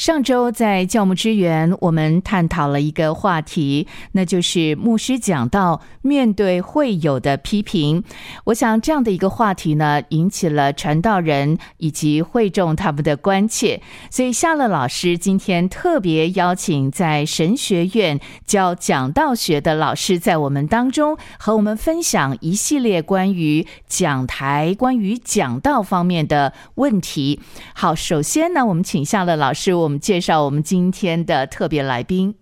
上周在教牧支援，我们探讨了一个话题，那就是牧师讲到面对会友的批评。我想这样的一个话题呢，引起了传道人以及会众他们的关切。所以夏乐老师今天特别邀请在神学院教讲道学的老师，在我们当中和我们分享一系列关于讲台、关于讲道方面的问题。好，首先呢，我们请夏乐老师我。我们介绍我们今天的特别来宾。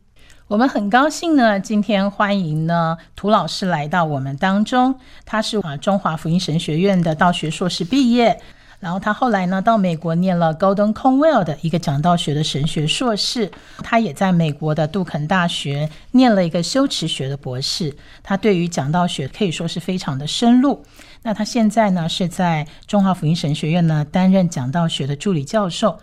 我们很高兴呢，今天欢迎呢涂老师来到我们当中。他是啊中华福音神学院的道学硕士毕业，然后他后来呢到美国念了 Golden Conwell 的一个讲道学的神学硕士。他也在美国的杜肯大学念了一个修辞学的博士。他对于讲道学可以说是非常的深入。那他现在呢是在中华福音神学院呢担任讲道学的助理教授。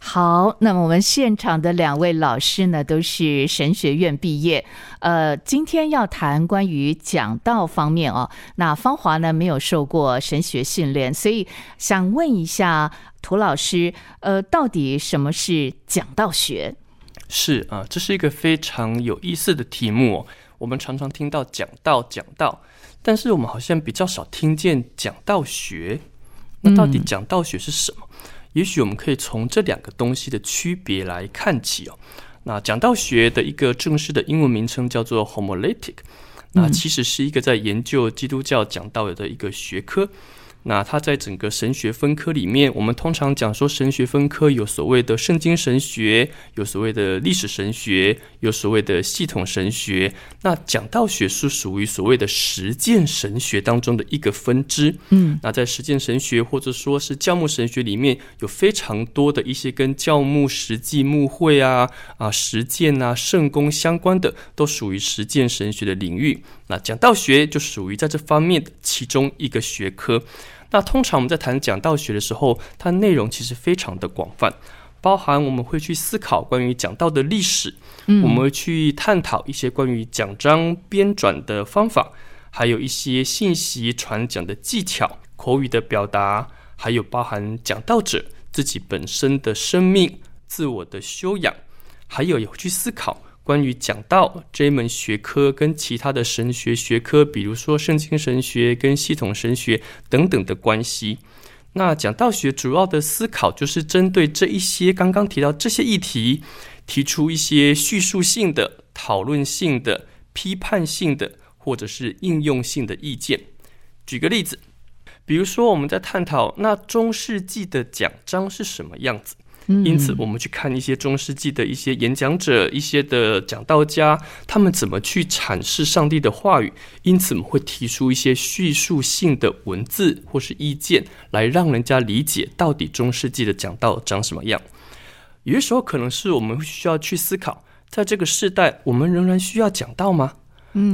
好，那么我们现场的两位老师呢，都是神学院毕业。呃，今天要谈关于讲道方面哦。那芳华呢，没有受过神学训练，所以想问一下涂老师，呃，到底什么是讲道学？是啊，这是一个非常有意思的题目。我们常常听到讲道、讲道，但是我们好像比较少听见讲道学。那到底讲道学是什么？也许我们可以从这两个东西的区别来看起哦。那讲道学的一个正式的英文名称叫做 Homiletic，那其实是一个在研究基督教讲道的一个学科。那它在整个神学分科里面，我们通常讲说神学分科有所谓的圣经神学，有所谓的历史神学，有所谓的系统神学。那讲道学是属于所谓的实践神学当中的一个分支。嗯，那在实践神学或者说是教牧神学里面，有非常多的一些跟教牧实际牧会啊啊实践啊圣功相关的，都属于实践神学的领域。那讲道学就属于在这方面的其中一个学科。那通常我们在谈讲道学的时候，它内容其实非常的广泛，包含我们会去思考关于讲道的历史，嗯，我们会去探讨一些关于讲章编纂的方法，还有一些信息传讲的技巧、口语的表达，还有包含讲道者自己本身的生命、自我的修养，还有也会去思考。关于讲道这一门学科跟其他的神学学科，比如说圣经神学跟系统神学等等的关系，那讲道学主要的思考就是针对这一些刚刚提到这些议题，提出一些叙述性的、讨论性的、批判性的或者是应用性的意见。举个例子，比如说我们在探讨那中世纪的讲章是什么样子。因此，我们去看一些中世纪的一些演讲者、一些的讲道家，他们怎么去阐释上帝的话语。因此，我们会提出一些叙述性的文字或是意见，来让人家理解到底中世纪的讲道长什么样。有些时候，可能是我们需要去思考，在这个时代，我们仍然需要讲道吗？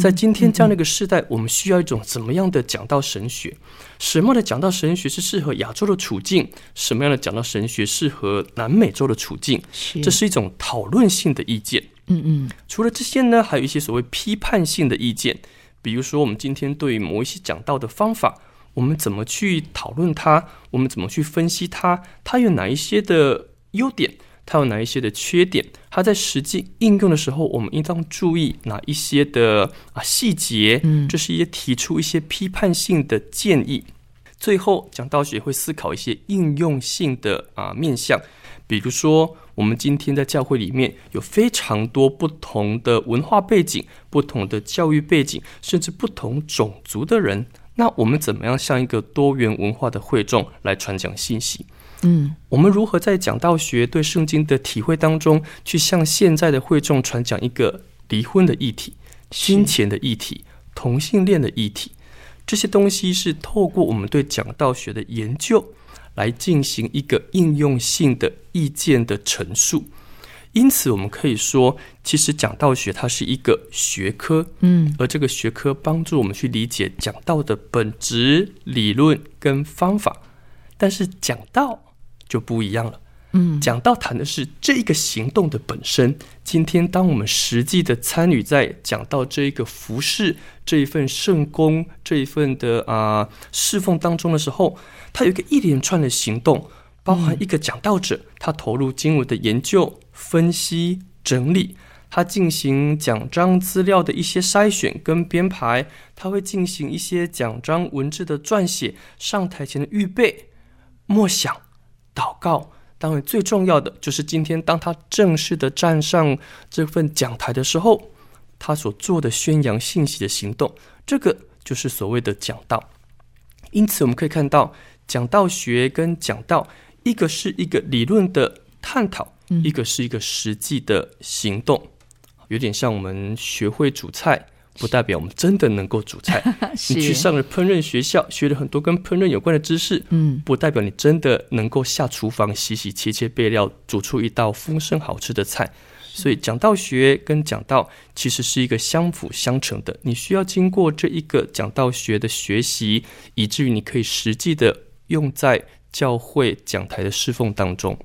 在今天这样的一个时代，我们需要一种怎么样的讲道神学？什么样的讲道神学是适合亚洲的处境？什么样的讲道神学适合南美洲的处境？这是一种讨论性的意见。嗯嗯。除了这些呢，还有一些所谓批判性的意见，比如说我们今天对某一些讲道的方法，我们怎么去讨论它？我们怎么去分析它？它有哪一些的优点？它有哪一些的缺点？它在实际应用的时候，我们应当注意哪一些的啊细节？嗯，这是一些提出一些批判性的建议。最后，讲道学会思考一些应用性的啊面向，比如说，我们今天在教会里面有非常多不同的文化背景、不同的教育背景，甚至不同种族的人，那我们怎么样向一个多元文化的会众来传讲信息？嗯，我们如何在讲道学对圣经的体会当中，去向现在的会众传讲一个离婚的议题、金钱的议题、同性恋的议题？这些东西是透过我们对讲道学的研究来进行一个应用性的意见的陈述。因此，我们可以说，其实讲道学它是一个学科，嗯，而这个学科帮助我们去理解讲道的本质、理论跟方法。但是讲道。就不一样了。嗯，讲道谈的是这一个行动的本身。今天，当我们实际的参与在讲到这一个服饰、这一份圣功、这一份的啊侍奉当中的时候，它有一个一连串的行动，包含一个讲道者，他投入经文的研究、分析、整理，他进行奖章资料的一些筛选跟编排，他会进行一些奖章文字的撰写，上台前的预备、默想、祷告。当然，最重要的就是今天，当他正式的站上这份讲台的时候，他所做的宣扬信息的行动，这个就是所谓的讲道。因此，我们可以看到，讲道学跟讲道，一个是一个理论的探讨，一个是一个实际的行动，有点像我们学会煮菜。不代表我们真的能够煮菜。你去上了烹饪学校，学了很多跟烹饪有关的知识，嗯，不代表你真的能够下厨房洗洗切切备料，煮出一道丰盛好吃的菜。所以讲道学跟讲道其实是一个相辅相成的。你需要经过这一个讲道学的学习，以至于你可以实际的用在教会讲台的侍奉当中。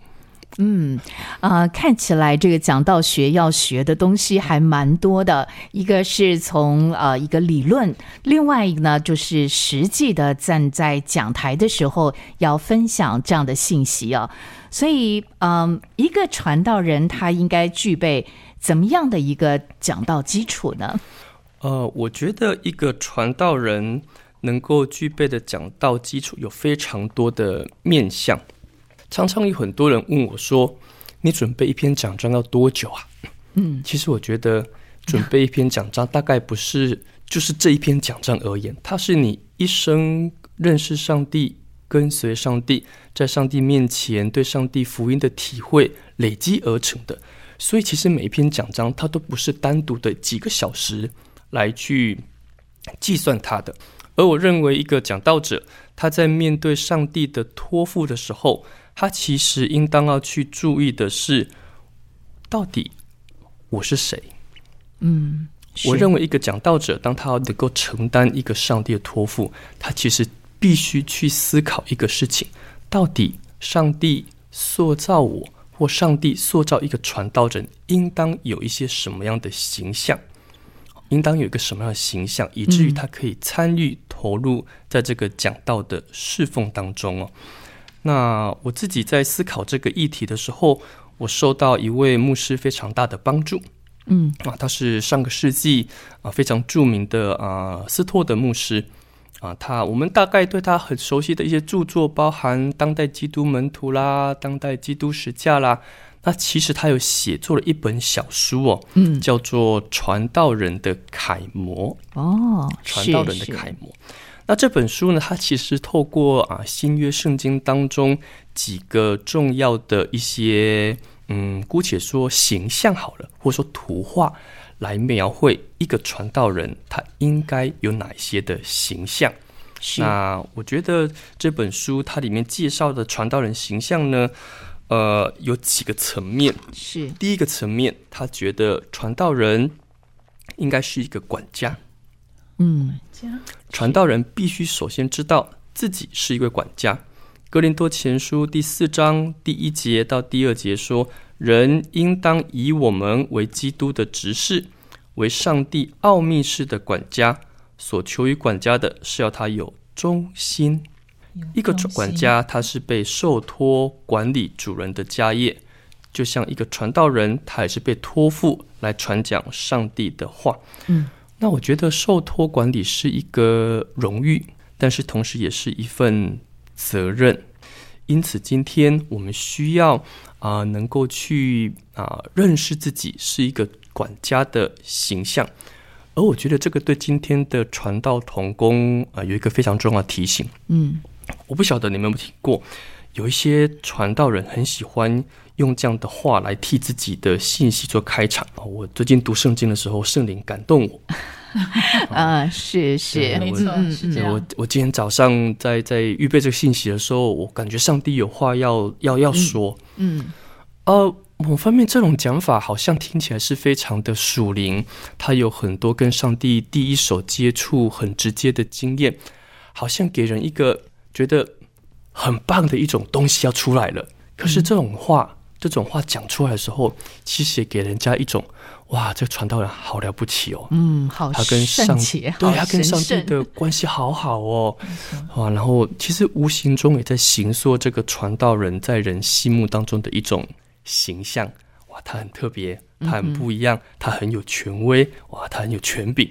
嗯，啊，看起来这个讲道学要学的东西还蛮多的。一个是从呃一个理论，另外一个呢就是实际的站在讲台的时候要分享这样的信息啊。所以，嗯，一个传道人他应该具备怎么样的一个讲道基础呢？呃，我觉得一个传道人能够具备的讲道基础有非常多的面向。常常有很多人问我说：“你准备一篇讲章要多久啊？”嗯，其实我觉得准备一篇讲章大概不是就是这一篇讲章而言，它是你一生认识上帝、跟随上帝，在上帝面前对上帝福音的体会累积而成的。所以，其实每一篇讲章它都不是单独的几个小时来去计算它的。而我认为，一个讲道者他在面对上帝的托付的时候，他其实应当要去注意的是，到底我是谁？嗯，我认为一个讲道者，当他能够承担一个上帝的托付，他其实必须去思考一个事情：到底上帝塑造我，或上帝塑造一个传道人，应当有一些什么样的形象？应当有一个什么样的形象，以至于他可以参与投入在这个讲道的侍奉当中哦。那我自己在思考这个议题的时候，我受到一位牧师非常大的帮助。嗯啊，他是上个世纪啊非常著名的啊斯托的牧师啊。他我们大概对他很熟悉的一些著作，包含《当代基督门徒》啦，《当代基督史架》啦。那其实他有写作了一本小书哦，嗯，叫做《传道人的楷模》哦，传道人的楷模。那这本书呢？它其实透过啊新约圣经当中几个重要的一些，嗯，姑且说形象好了，或者说图画，来描绘一个传道人他应该有哪些的形象。那我觉得这本书它里面介绍的传道人形象呢，呃，有几个层面。是第一个层面，他觉得传道人应该是一个管家。嗯，传道人必须首先知道自己是一位管家。哥林多前书第四章第一节到第二节说：“人应当以我们为基督的执事，为上帝奥秘式的管家。所求于管家的是要他有忠心。一个管家他是被受托管理主人的家业，就像一个传道人，他也是被托付来传讲上帝的话。”嗯。那我觉得受托管理是一个荣誉，但是同时也是一份责任。因此，今天我们需要啊，能够去啊认识自己是一个管家的形象。而我觉得这个对今天的传道童工啊有一个非常重要的提醒。嗯，我不晓得你们有没有听过，有一些传道人很喜欢用这样的话来替自己的信息做开场啊。我最近读圣经的时候，圣灵感动我。啊，是是，没错，是这样。我我今天早上在在预备这个信息的时候，我感觉上帝有话要要要说。嗯，呃，某方面这种讲法好像听起来是非常的属灵，他有很多跟上帝第一手接触很直接的经验，好像给人一个觉得很棒的一种东西要出来了。可是这种话，这种话讲出来的时候，其实也给人家一种哇，这传道人好了不起哦。嗯，好他跟上帝，对好他跟上帝的关系好好哦，哇，然后其实无形中也在形塑这个传道人在人心目当中的一种形象。哇，他很特别，他很不一样，他很有权威，哇，他很有权柄。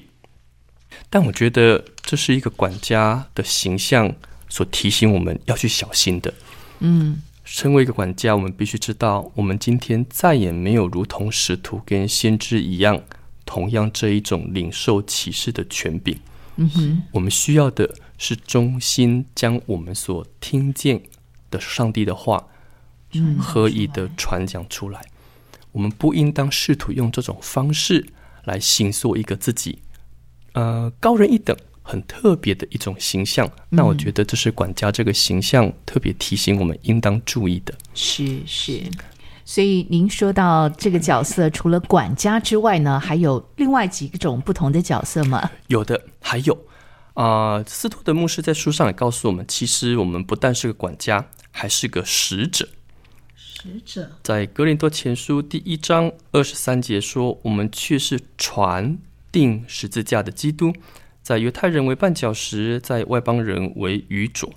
但我觉得这是一个管家的形象所提醒我们要去小心的。嗯身为一个管家，我们必须知道，我们今天再也没有如同使徒跟先知一样，同样这一种领受启示的权柄。嗯哼，我们需要的是忠心将我们所听见的上帝的话，嗯合宜的传讲出来。我们不应当试图用这种方式来形塑一个自己，呃，高人一等、很特别的一种形象。那我觉得这是管家这个形象特别提醒我们应当注意的。是是。所以您说到这个角色，除了管家之外呢，还有另外几种不同的角色吗？有的还有啊、斯托德牧师在书上也告诉我们，其实我们不但是个管家，还是个使者。使者在格林多前书第一章二十三节说：“我们却是传定十字架的基督，在犹太人为绊脚石，在外邦人为愚拙。”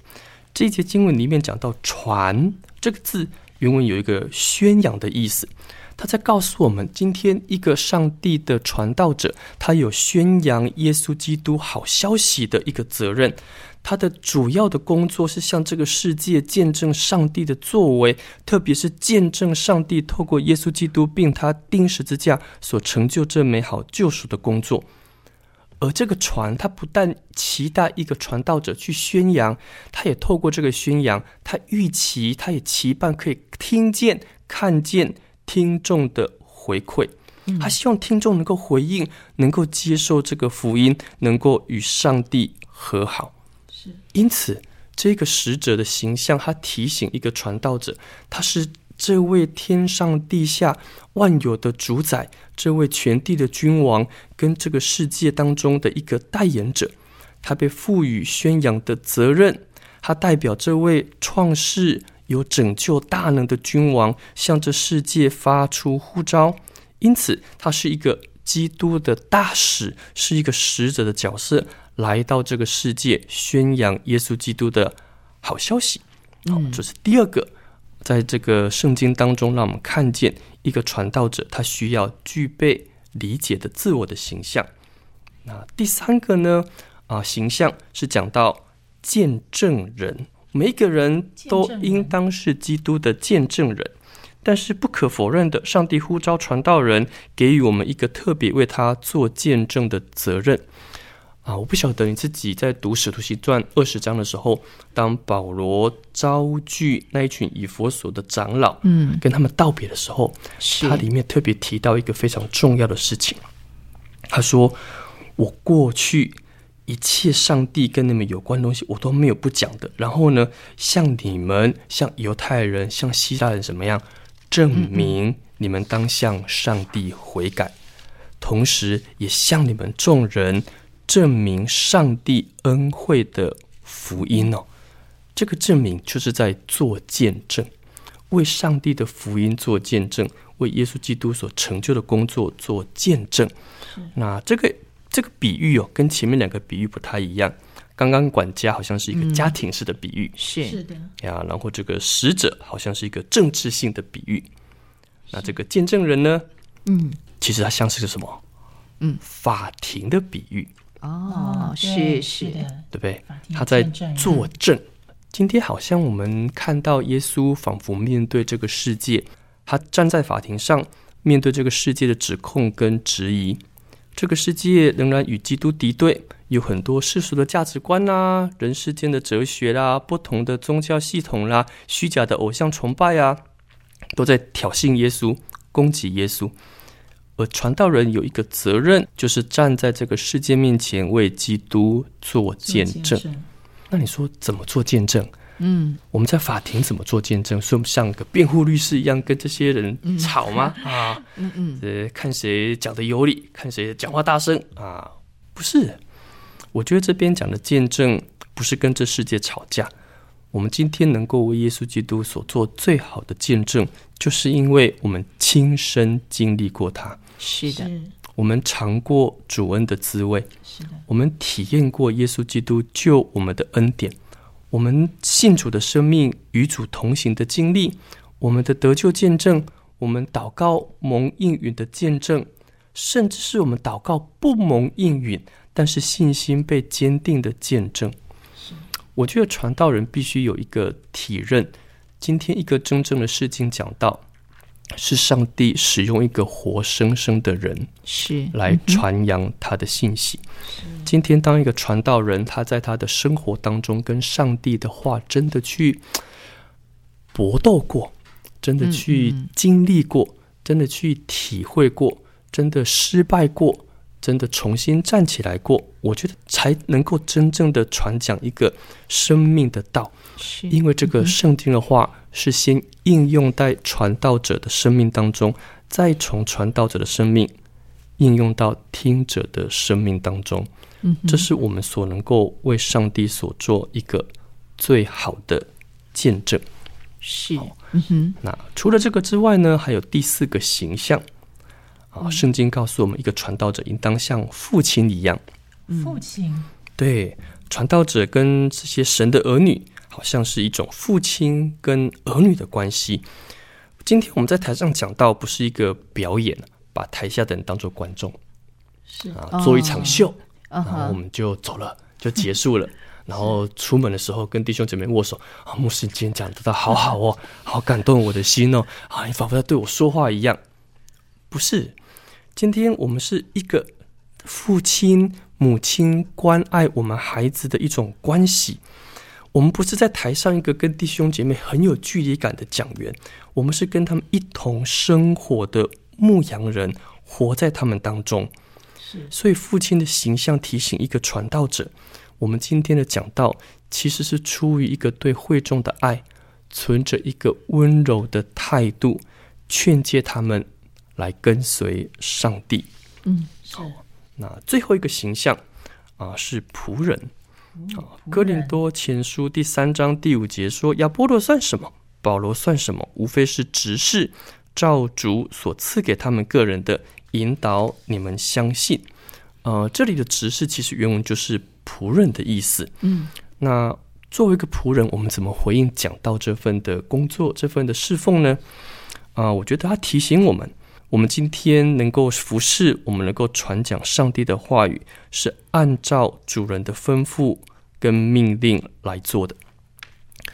这一节经文里面讲到“传”这个字，原文有一个宣扬的意思。他在告诉我们，今天一个上帝的传道者，他有宣扬耶稣基督好消息的一个责任。他的主要的工作是向这个世界见证上帝的作为，特别是见证上帝透过耶稣基督并他钉十字架所成就这美好救赎的工作。而这个船，它不但期待一个传道者去宣扬，他也透过这个宣扬，他预期，他也期盼可以听见、看见听众的回馈。他希望听众能够回应，能够接受这个福音，能够与上帝和好。是因此，这个使者的形象，他提醒一个传道者，他是这位天上地下万有的主宰，这位全地的君王，跟这个世界当中的一个代言者。他被赋予宣扬的责任，他代表这位创世有拯救大能的君王，向这世界发出呼召。因此，他是一个基督的大使，是一个使者的角色，来到这个世界宣扬耶稣基督的好消息。好，这是第二个，在这个圣经当中，让我们看见一个传道者他需要具备理解的自我的形象。那第三个呢？啊，形象是讲到见证人，每一个人都应当是基督的见证人。但是不可否认的，上帝呼召传道人，给予我们一个特别为他做见证的责任。啊，我不晓得你自己在读《使徒行传》二十章的时候，当保罗招聚那一群以佛所的长老，嗯，跟他们道别的时候，是他里面特别提到一个非常重要的事情。他说：“我过去一切上帝跟你们有关的东西，我都没有不讲的。然后呢，向你们、向犹太人、像希腊人怎么样，证明你们当向上帝悔改，同时也向你们众人证明上帝恩惠的福音哦。这个证明就是在做见证。”为上帝的福音做见证，为耶稣基督所成就的工作做见证。那这个这个比喻哦，跟前面两个比喻不太一样。刚刚管家好像是一个家庭式的比喻是是的，呀，然后这个使者好像是一个政治性的比喻。那这个见证人呢，嗯其实它像是个什么？嗯，法庭的比喻，哦，对是是，的，对不对他在作证。今天好像我们看到耶稣仿佛面对这个世界，他站在法庭上，面对这个世界的指控跟质疑。这个世界仍然与基督敌对，有很多世俗的价值观啦、人世间的哲学啦、不同的宗教系统啦、虚假的偶像崇拜啊，都在挑衅耶稣、攻击耶稣。而传道人有一个责任，就是站在这个世界面前为基督做见证。那你说怎么做见证？嗯我们在法庭怎么做见证？是我们像个辩护律师一样跟这些人吵吗？啊，嗯嗯，呃，看谁讲的有理，看谁讲话大声啊？不是，我觉得这边讲的见证不是跟这世界吵架，我们今天能够为耶稣基督所做最好的见证，就是因为我们亲身经历过他，是的，我们尝过主恩的滋味，是的，我们体验过耶稣基督救我们的恩典，我们信主的生命与主同行的经历，我们的得救见证，我们祷告蒙应允的见证，甚至是我们祷告不蒙应允，但是信心被坚定的见证。我觉得传道人必须有一个体认，今天一个真正的事情讲道，是上帝使用一个活生生的人是来传扬他的信息。今天当一个传道人，他在他的生活当中跟上帝的话真的去 搏斗过，真的去经历过，真的去体会过，真的失败过。真的重新站起来过，我觉得才能够真正的传讲一个生命的道。是因为这个圣经的话是先应用在传道者的生命当中，再从传道者的生命应用到听者的生命当中。嗯，这是我们所能够为上帝所做一个最好的见证。是，嗯哼，那除了这个之外呢，还有第四个形象。啊，圣经告诉我们，一个传道者应当像父亲一样。父亲对，传道者跟这些神的儿女，好像是一种父亲跟儿女的关系。今天我们在台上讲到，不是一个表演，把台下的人当做观众，是啊，做一场秀，嗯然后我，们就走了，就结束了。然后出门的时候跟弟兄姐妹握手啊，牧师今天讲的好好哦，好感动我的心哦，啊，你仿佛在对我说话一样。不是，今天我们是一个父亲、母亲关爱我们孩子的一种关系。我们不是在台上一个跟弟兄姐妹很有距离感的讲员，我们是跟他们一同生活的牧羊人，活在他们当中。是所以，父亲的形象提醒一个传道者，我们今天的讲道其实是出于一个对会众的爱，存着一个温柔的态度，劝诫他们来跟随上帝。嗯，好那最后一个形象啊、是仆人啊。哥林多前书第三章第五节说：“亚波罗算什么？保罗算什么？无非是执事，照主所赐给他们个人的引导，你们相信。”呃，这里的执事其实原文就是仆人的意思。嗯，那作为一个仆人，我们怎么回应讲到这份的工作、这份的侍奉呢？啊、我觉得他提醒我们，我们今天能够服侍，我们能够传讲上帝的话语，是按照主人的吩咐跟命令来做的。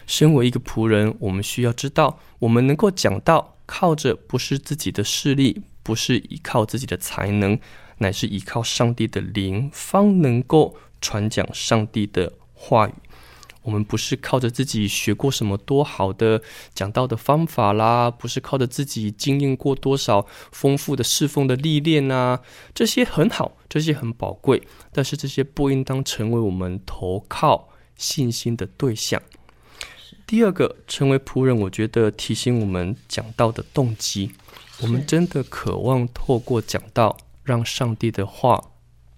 身为一个仆人，我们需要知道，我们能够讲道，靠着不是自己的势力，不是依靠自己的才能，乃是依靠上帝的灵，方能够传讲上帝的话语。我们不是靠着自己学过什么多好的讲道的方法啦，不是靠着自己经验过多少丰富的侍奉的历练啊，这些很好，这些很宝贵，但是这些不应当成为我们投靠信心的对象。第二个，成为仆人，我觉得提醒我们讲道的动机，我们真的渴望透过讲道，让上帝的话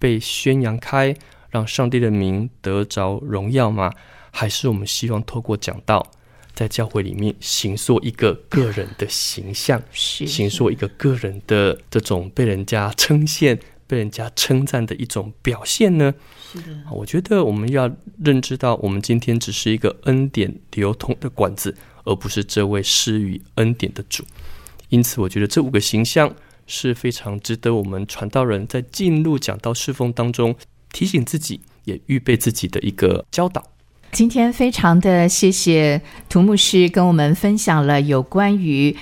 被宣扬开，让上帝的名得着荣耀吗？还是我们希望透过讲道，在教会里面形塑一个个人的形象，是形塑一个个人的这种被人家称羡、被人家称赞的一种表现呢？是的，啊我觉得我们要认知到，我们今天只是一个恩典流通的管子，而不是这位施予恩典的主。因此，我觉得这五个形象是非常值得我们传道人在进入讲道侍奉当中提醒自己，也预备自己的一个教导。今天非常的谢谢涂牧师跟我们分享了有关于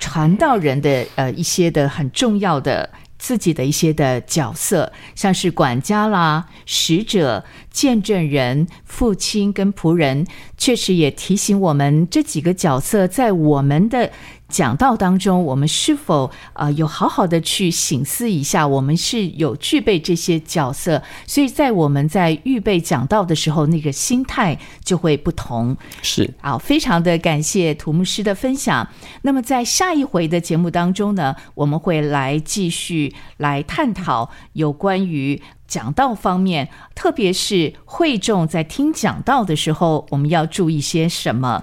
传道人的呃一些的很重要的自己的一些的角色，像是管家啦、使者、见证人、父亲跟仆人，确实也提醒我们这几个角色在我们的讲道当中，我们是否啊、呃有好好的去醒思一下，我们是有具备这些角色，所以在我们在预备讲道的时候，那个心态就会不同。是好，非常的感谢土木师的分享。那么在下一回的节目当中呢，我们会来继续来探讨有关于讲道方面，特别是会众在听讲道的时候，我们要注意些什么。